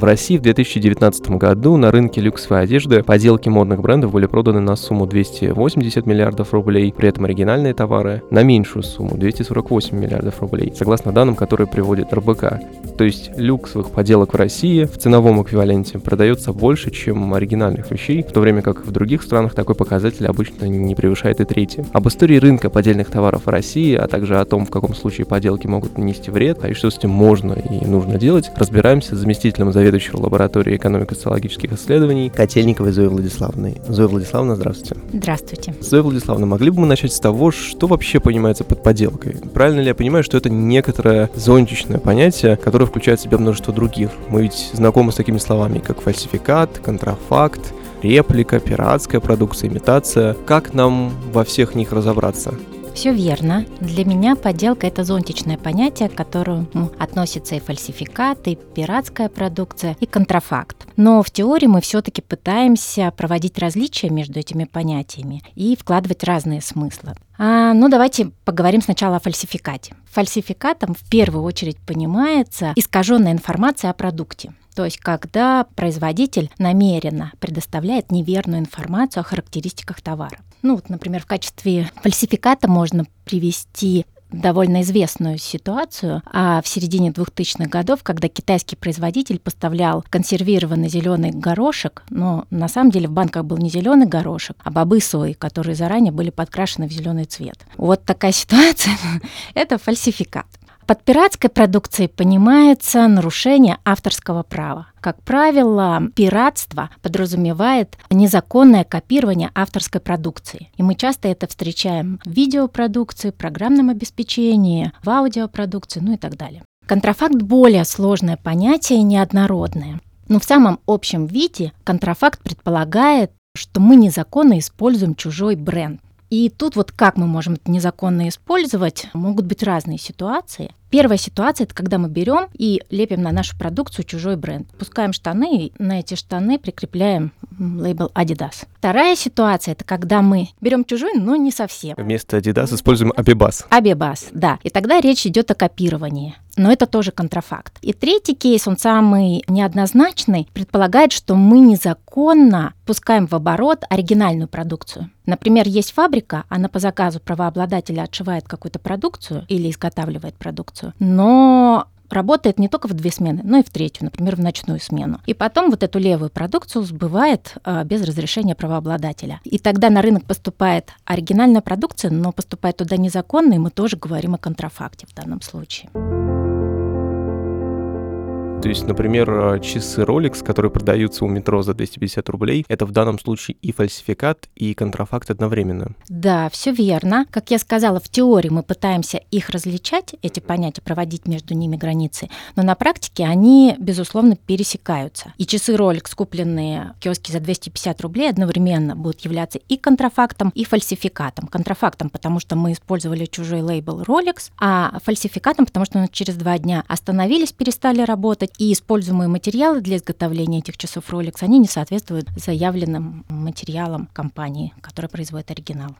В России в 2019 году на рынке люксовой одежды поделки модных брендов были проданы на сумму 280 миллиардов рублей, при этом оригинальные товары на меньшую сумму 248 миллиардов рублей, согласно данным, которые приводит РБК. То есть люксовых поделок в России в ценовом эквиваленте продается больше, чем оригинальных вещей, в то время как в других странах такой показатель обычно не превышает и трети. Об истории рынка поддельных товаров в России, а также о том, в каком случае поделки могут нанести вред, а и что с этим можно и нужно делать, разбираемся с заместителем заведующего лабораторией экономико-социологических исследований Котельниковой Зоей Владиславовной. Зоя Владиславовна, здравствуйте. Здравствуйте. Зоя Владиславовна, могли бы мы начать с того, что вообще понимается под подделкой? Правильно ли я понимаю, что это некоторое зонтичное понятие, которое включает в себя множество других. Мы ведь знакомы с такими словами, как фальсификат, контрафакт, реплика, пиратская продукция, имитация. Как нам во всех них разобраться? Все верно. Для меня подделка – это зонтичное понятие, к которому относятся и фальсификат, и пиратская продукция, и контрафакт. Но в теории мы все-таки пытаемся проводить различия между этими понятиями и вкладывать разные смыслы. А, ну, давайте поговорим сначала о фальсификате. Фальсификатом в первую очередь понимается искаженная информация о продукте. То есть, когда производитель намеренно предоставляет неверную информацию о характеристиках товара. Ну, вот, например, в качестве фальсификата можно привести довольно известную ситуацию а в середине 2000-х годов, когда китайский производитель поставлял консервированный зеленый горошек, но на самом деле в банках был не зеленый горошек, а бобы сои, которые заранее были подкрашены в зеленый цвет. Вот такая ситуация — это фальсификат. Под пиратской продукцией понимается нарушение авторского права. Как правило, пиратство подразумевает незаконное копирование авторской продукции. И мы часто это встречаем в видеопродукции, программном обеспечении, в аудиопродукции, ну и так далее. Контрафакт – более сложное понятие, неоднородное. Но в самом общем виде контрафакт предполагает, что мы незаконно используем чужой бренд. И тут вот как мы можем это незаконно использовать, могут быть разные ситуации. Первая ситуация – это когда мы берем и лепим на нашу продукцию чужой бренд. Пускаем штаны, и на эти штаны прикрепляем лейбл Adidas. Вторая ситуация – это когда мы берем чужой, но не совсем. Вместо Adidas используем Abibas. Abibas, да. И тогда речь идет о копировании но это тоже контрафакт. И третий кейс, он самый неоднозначный, предполагает, что мы незаконно пускаем в оборот оригинальную продукцию. Например, есть фабрика, она по заказу правообладателя отшивает какую-то продукцию или изготавливает продукцию, но работает не только в две смены, но и в третью, например, в ночную смену. И потом вот эту левую продукцию сбывает э, без разрешения правообладателя. И тогда на рынок поступает оригинальная продукция, но поступает туда незаконно, и мы тоже говорим о контрафакте в данном случае. То есть, например, э, часы Rolex, которые продаются у метро за 250 рублей, это в данном случае и фальсификат, и контрафакт одновременно. Да, все верно. Как я сказала, в теории мы пытаемся их различать, эти понятия, проводить между ними границы, но на практике они, безусловно, пересекаются. И часы Rolex, купленные в киоске за 250 рублей, одновременно будут являться и контрафактом, и фальсификатом. Контрафактом, потому что мы использовали чужой лейбл Rolex, а фальсификатом, потому что через два дня остановились, перестали работать, и используемые материалы для изготовления этих часов Rolex, они не соответствуют заявленным материалам компании, которая производит оригинал.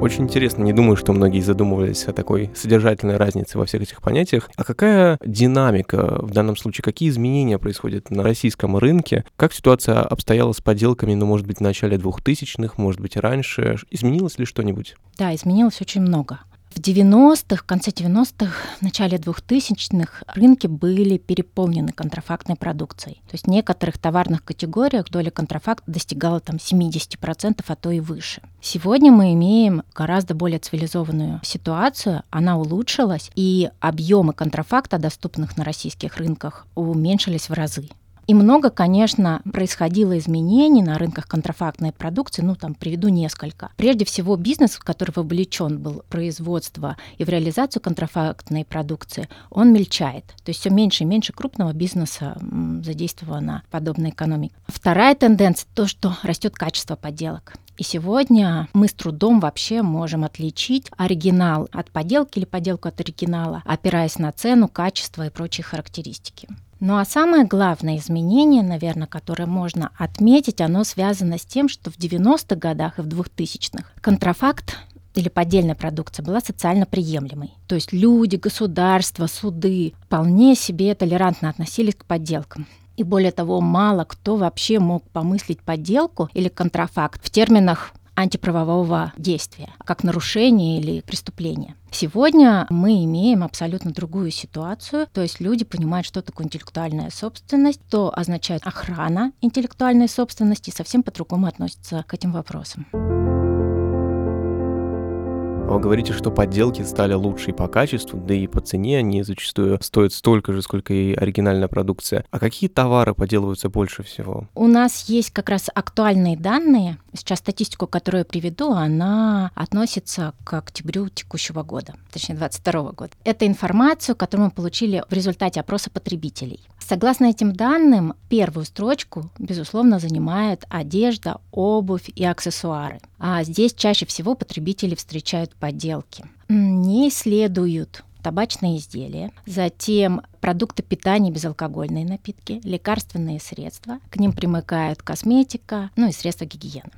Очень интересно, не думаю, что многие задумывались о такой содержательной разнице во всех этих понятиях. А какая динамика в данном случае, какие изменения происходят на российском рынке? Как ситуация обстояла с поделками, ну, может быть, в начале 2000-х, может быть, раньше? Изменилось ли что-нибудь? Да, изменилось очень много. В 90-х, в конце 90-х, в начале 2000-х рынки были переполнены контрафактной продукцией. То есть в некоторых товарных категориях доля контрафакта достигала там 70%, а то и выше. Сегодня мы имеем гораздо более цивилизованную ситуацию, она улучшилась, и объемы контрафакта, доступных на российских рынках, уменьшились в разы. И много, конечно, происходило изменений на рынках контрафактной продукции. Ну, там приведу несколько. Прежде всего, бизнес, который вовлечен был в производство и в реализацию контрафактной продукции, он мельчает. То есть все меньше и меньше крупного бизнеса задействовано в подобной экономике. Вторая тенденция – то, что растет качество подделок. И сегодня мы с трудом вообще можем отличить оригинал от подделки или подделку от оригинала, опираясь на цену, качество и прочие характеристики. Ну а самое главное изменение, наверное, которое можно отметить, оно связано с тем, что в 90-х годах и в 2000-х контрафакт или поддельная продукция была социально приемлемой. То есть люди, государства, суды вполне себе толерантно относились к подделкам. И более того, мало кто вообще мог помыслить подделку или контрафакт в терминах антиправового действия, как нарушение или преступление. Сегодня мы имеем абсолютно другую ситуацию, то есть люди понимают, что такое интеллектуальная собственность, что означает охрана интеллектуальной собственности, совсем по-другому относятся к этим вопросам. Вы говорите, что подделки стали лучше и по качеству, да и по цене они зачастую стоят столько же, сколько и оригинальная продукция. А какие товары подделываются больше всего? У нас есть как раз актуальные данные. Сейчас статистику, которую я приведу, она относится к октябрю текущего года, точнее 2022 года. Это информацию, которую мы получили в результате опроса потребителей. Согласно этим данным, первую строчку, безусловно, занимает одежда, обувь и аксессуары. А здесь чаще всего потребители встречают подделки. Не следуют табачные изделия, затем продукты питания, безалкогольные напитки, лекарственные средства, к ним примыкают косметика, ну и средства гигиены.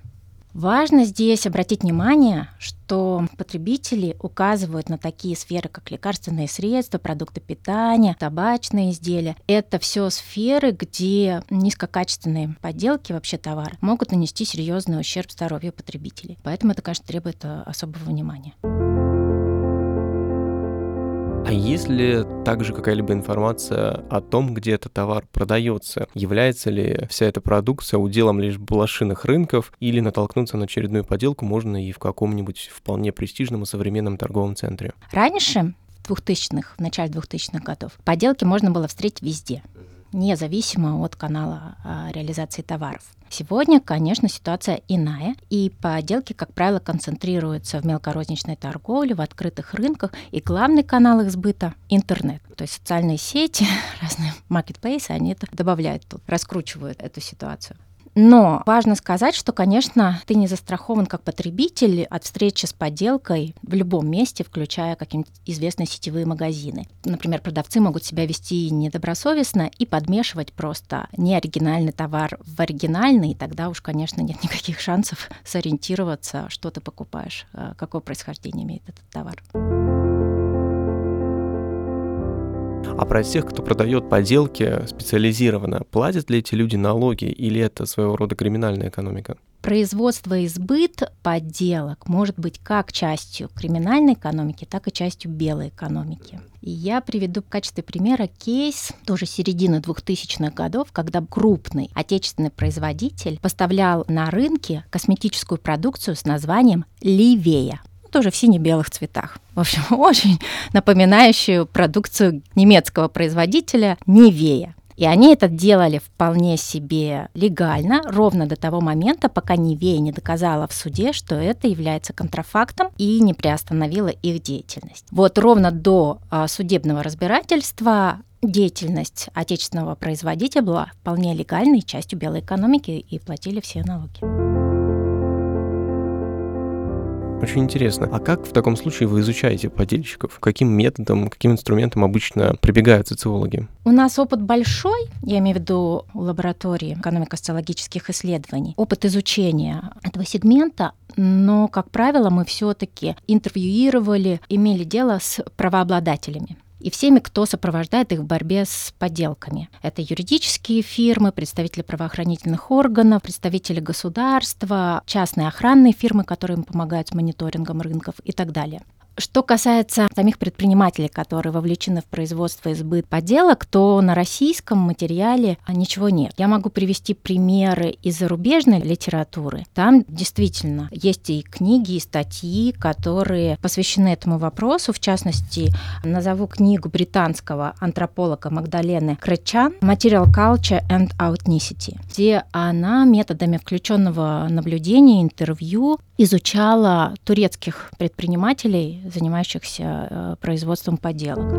Важно здесь обратить внимание, что потребители указывают на такие сферы, как лекарственные средства, продукты питания, табачные изделия. Это все сферы, где низкокачественные подделки, вообще товары, могут нанести серьезный ущерб здоровью потребителей. Поэтому это, конечно, требует э, особого внимания. А есть ли также какая-либо информация о том, где этот товар продается? Является ли вся эта продукция уделом лишь блошиных рынков или натолкнуться на очередную поделку можно и в каком-нибудь вполне престижном и современном торговом центре? Раньше, в 2000-х, в начале 2000-х годов, поделки можно было встретить везде независимо от канала а, реализации товаров. Сегодня, конечно, ситуация иная, и поделки, как правило, концентрируются в мелкорозничной торговле, в открытых рынках, и главный канал их сбыта — интернет. То есть социальные сети, разные маркетплейсы, они это добавляют тут, раскручивают эту ситуацию. Но важно сказать, что, конечно, ты не застрахован как потребитель от встречи с подделкой в любом месте, включая какие-нибудь известные сетевые магазины. Например, продавцы могут себя вести недобросовестно и подмешивать просто неоригинальный товар в оригинальный, и тогда уж, конечно, нет никаких шансов сориентироваться, что ты покупаешь, э, какое происхождение имеет этот товар. А про тех, кто продает поделки специализированно, платят ли эти люди налоги или это своего рода криминальная экономика? Производство и сбыт подделок может быть как частью криминальной экономики, так и частью белой экономики. И я приведу в качестве примера кейс тоже середины 2000-х годов, когда крупный отечественный производитель поставлял на рынке косметическую продукцию с названием «Ливея» тоже в сине-белых цветах. В общем, очень напоминающую продукцию немецкого производителя Невея. И они это делали вполне себе легально, ровно до того момента, пока Невея не доказала в суде, что это является контрафактом и не приостановила их деятельность. Вот ровно до а, судебного разбирательства деятельность отечественного производителя была вполне легальной частью белой экономики и платили все налоги. Очень интересно. А как в таком случае вы изучаете подельщиков? Каким методом, каким инструментом обычно прибегают социологи? У нас опыт большой, я имею в виду лаборатории экономико-социологических исследований, опыт изучения этого сегмента, но, как правило, мы все-таки интервьюировали, имели дело с правообладателями и всеми, кто сопровождает их в борьбе с подделками. Это юридические фирмы, представители правоохранительных органов, представители государства, частные охранные фирмы, которые им помогают с мониторингом рынков и так далее. Что касается самих предпринимателей, которые вовлечены в производство и сбыт поделок, то на российском материале ничего нет. Я могу привести примеры из зарубежной литературы. Там действительно есть и книги, и статьи, которые посвящены этому вопросу. В частности, назову книгу британского антрополога Магдалены Кречан «Material Culture and Ethnicity», где она методами включенного наблюдения, интервью изучала турецких предпринимателей, занимающихся э, производством поделок.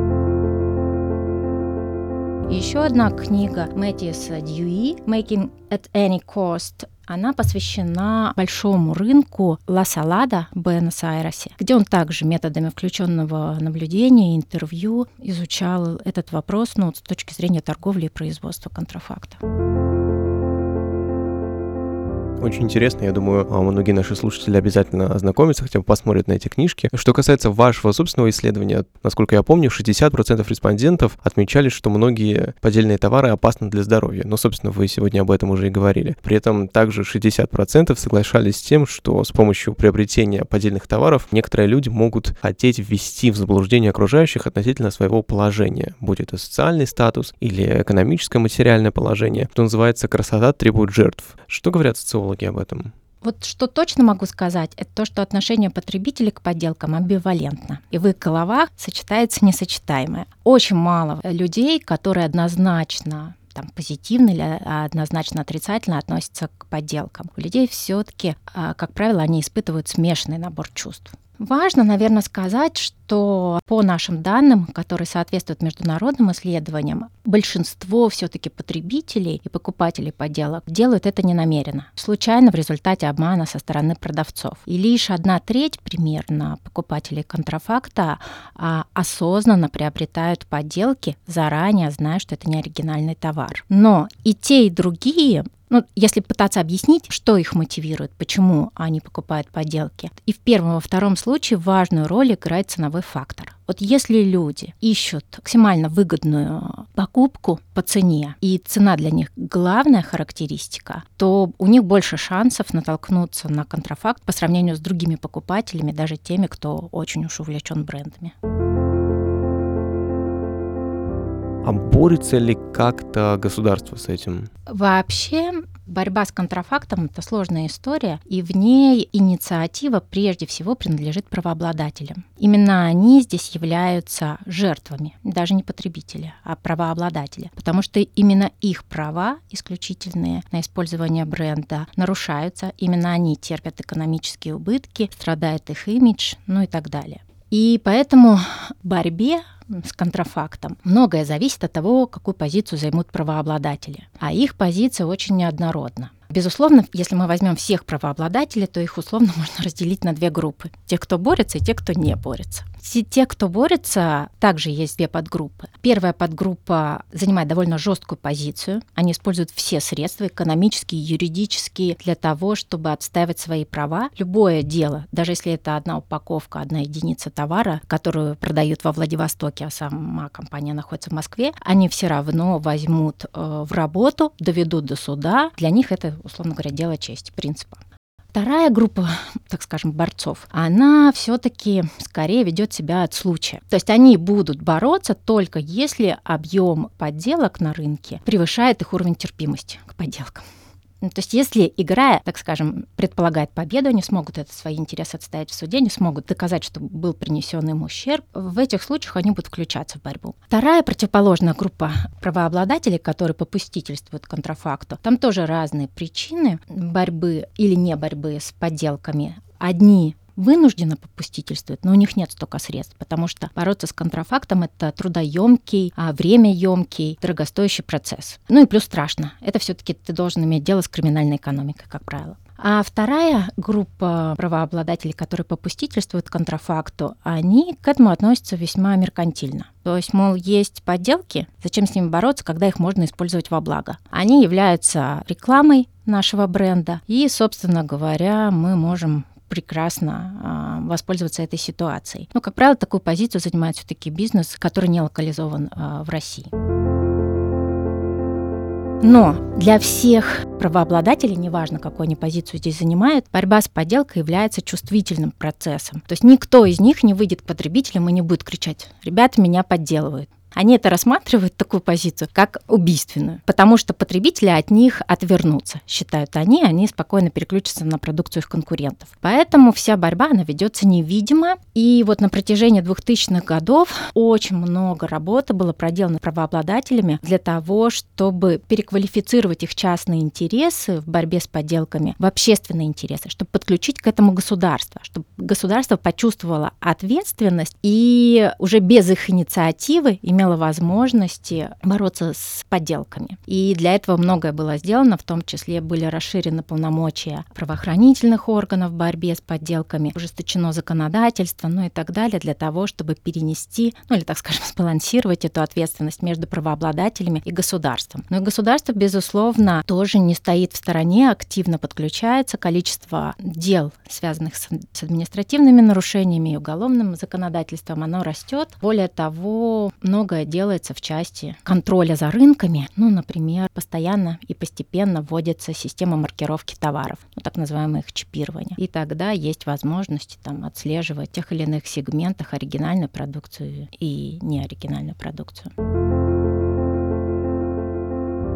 Еще одна книга Мэтьюса Дьюи «Making at any cost» она посвящена большому рынку Ла Салада в Буэнос-Айресе, где он также методами включенного наблюдения, интервью изучал этот вопрос ну, с точки зрения торговли и производства контрафакта. Очень интересно, я думаю, а, многие наши слушатели обязательно ознакомятся, хотя бы посмотрят на эти книжки. Что касается вашего собственного исследования, насколько я помню, 60% респондентов отмечали, что многие поддельные товары опасны для здоровья. Но, собственно, вы сегодня об этом уже и говорили. При этом также 60% соглашались с тем, что с помощью приобретения поддельных товаров некоторые люди могут хотеть ввести в заблуждение окружающих относительно своего положения, будь это социальный статус или экономическое материальное положение. Что называется «красота требует жертв». Что говорят социологи об этом? Вот что точно могу сказать, это то, что отношение потребителей к подделкам амбивалентно. И в их головах сочетается несочетаемое. Очень мало людей, которые однозначно там, позитивно или однозначно отрицательно относятся к подделкам. У людей все-таки, а, как правило, они испытывают смешанный набор чувств. Важно, наверное, сказать, что по нашим данным, которые соответствуют международным исследованиям, большинство все-таки потребителей и покупателей подделок делают это не намеренно, случайно в результате обмана со стороны продавцов. И лишь одна треть примерно покупателей контрафакта а, осознанно приобретают подделки, заранее зная, что это не оригинальный товар. Но и те, и другие ну, если пытаться объяснить, что их мотивирует, почему они покупают подделки. И в первом во втором случае важную роль играет ценовой фактор. Вот если люди ищут максимально выгодную покупку по цене, и цена для них главная характеристика, то у них больше шансов натолкнуться на контрафакт по сравнению с другими покупателями, даже теми, кто очень уж увлечен брендами. А борется ли как-то государство с этим? Вообще борьба с контрафактом — это сложная история, и в ней инициатива прежде всего принадлежит правообладателям. Именно они здесь являются жертвами, даже не потребители, а правообладатели, потому что именно их права исключительные на использование бренда нарушаются, именно они терпят экономические убытки, страдает их имидж, ну и так далее. И поэтому борьбе с контрафактом многое зависит от того, какую позицию займут правообладатели. А их позиция очень неоднородна. Безусловно, если мы возьмем всех правообладателей, то их условно можно разделить на две группы. Те, кто борется, и те, кто не борется. Те, кто борется, также есть две подгруппы. Первая подгруппа занимает довольно жесткую позицию. Они используют все средства, экономические, юридические, для того, чтобы отстаивать свои права. Любое дело, даже если это одна упаковка, одна единица товара, которую продают во Владивостоке, а сама компания находится в Москве, они все равно возьмут э, в работу, доведут до суда. Для них это условно говоря, дело чести, принципа. Вторая группа, так скажем, борцов, она все-таки скорее ведет себя от случая. То есть они будут бороться только если объем подделок на рынке превышает их уровень терпимости к подделкам. Ну, то есть если игра, так скажем, предполагает победу, они смогут это свои интересы отстоять в суде, не смогут доказать, что был принесен им ущерб, в этих случаях они будут включаться в борьбу. Вторая противоположная группа правообладателей, которые попустительствуют контрафакту, там тоже разные причины борьбы или не борьбы с подделками. Одни вынужденно попустительствуют, но у них нет столько средств, потому что бороться с контрафактом — это трудоемкий, а времяемкий, дорогостоящий процесс. Ну и плюс страшно. Это все таки ты должен иметь дело с криминальной экономикой, как правило. А вторая группа правообладателей, которые попустительствуют контрафакту, они к этому относятся весьма меркантильно. То есть, мол, есть подделки, зачем с ними бороться, когда их можно использовать во благо. Они являются рекламой нашего бренда, и, собственно говоря, мы можем прекрасно э, воспользоваться этой ситуацией. Но, как правило, такую позицию занимает все-таки бизнес, который не локализован э, в России. Но для всех правообладателей, неважно, какую они позицию здесь занимают, борьба с подделкой является чувствительным процессом. То есть никто из них не выйдет к потребителям и не будет кричать «ребята, меня подделывают». Они это рассматривают, такую позицию, как убийственную, потому что потребители от них отвернутся, считают они, они спокойно переключатся на продукцию их конкурентов. Поэтому вся борьба, она ведется невидимо, и вот на протяжении 2000-х годов очень много работы было проделано правообладателями для того, чтобы переквалифицировать их частные интересы в борьбе с подделками в общественные интересы, чтобы подключить к этому государство, чтобы государство почувствовало ответственность и уже без их инициативы имело имела возможности бороться с подделками. И для этого многое было сделано, в том числе были расширены полномочия правоохранительных органов в борьбе с подделками, ужесточено законодательство, ну и так далее, для того, чтобы перенести, ну или, так скажем, сбалансировать эту ответственность между правообладателями и государством. Но и государство, безусловно, тоже не стоит в стороне, активно подключается. Количество дел, связанных с административными нарушениями и уголовным законодательством, оно растет. Более того, многое делается в части контроля за рынками. Ну, например, постоянно и постепенно вводится система маркировки товаров, ну, так называемое их чипирование. И тогда есть возможность там, отслеживать в тех или иных сегментах оригинальную продукцию и неоригинальную продукцию.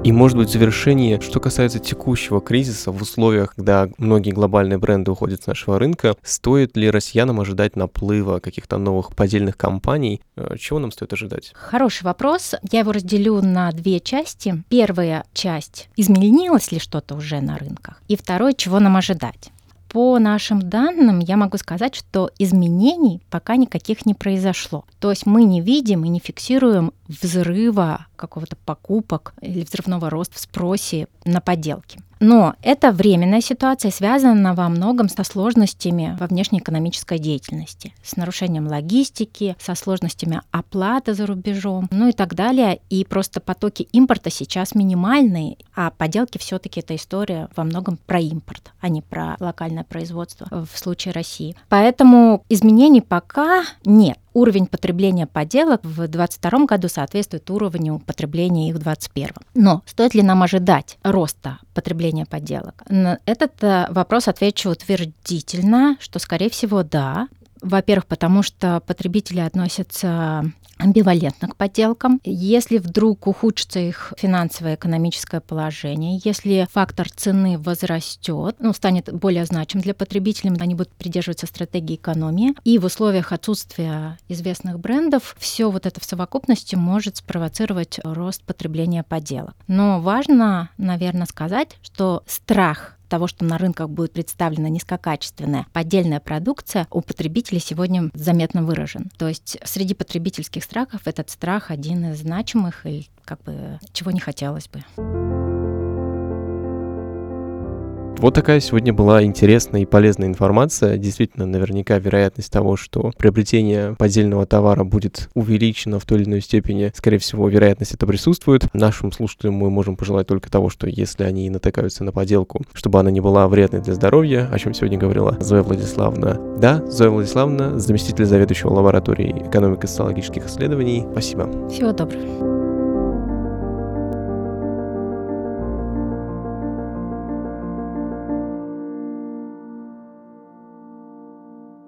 И, может быть, в завершении, что касается текущего кризиса в условиях, когда многие глобальные бренды уходят с нашего рынка, стоит ли россиянам ожидать наплыва каких-то новых поддельных компаний? Э, чего нам стоит ожидать? Хороший вопрос. Я его разделю на две части. Первая часть — изменилось ли что-то уже на рынках? И второе — чего нам ожидать? По нашим данным я могу сказать, что изменений пока никаких не произошло. То есть мы не видим и не фиксируем взрыва какого-то покупок или взрывного роста в спросе на подделки. Но это временная ситуация, связана во многом со сложностями во внешнеэкономической деятельности, с нарушением логистики, со сложностями оплаты за рубежом, ну и так далее. И просто потоки импорта сейчас минимальные, а поделки все-таки это история во многом про импорт, а не про локальное производство в случае России. Поэтому изменений пока нет уровень потребления поделок в 2022 году соответствует уровню потребления их в 2021. Но стоит ли нам ожидать роста потребления подделок? На этот э, вопрос отвечу утвердительно, что, скорее всего, да. Во-первых, потому что потребители относятся амбивалентно к подделкам. Если вдруг ухудшится их финансовое экономическое положение, если фактор цены возрастет, ну, станет более значим для потребителей, они будут придерживаться стратегии экономии, и в условиях отсутствия известных брендов все вот это в совокупности может спровоцировать рост потребления подделок. Но важно, наверное, сказать, что страх того, что на рынках будет представлена низкокачественная поддельная продукция, у потребителей сегодня заметно выражен. То есть среди потребительских страхов этот страх один из значимых и как бы чего не хотелось бы. Вот такая сегодня была интересная и полезная информация. Действительно, наверняка вероятность того, что приобретение поддельного товара будет увеличено в той или иной степени, скорее всего, вероятность это присутствует. Нашим слушателям мы можем пожелать только того, что если они натыкаются на подделку, чтобы она не была вредной для здоровья, о чем сегодня говорила Зоя Владиславовна. Да, Зоя Владиславовна, заместитель заведующего лабораторией экономико-социологических исследований. Спасибо. Всего доброго.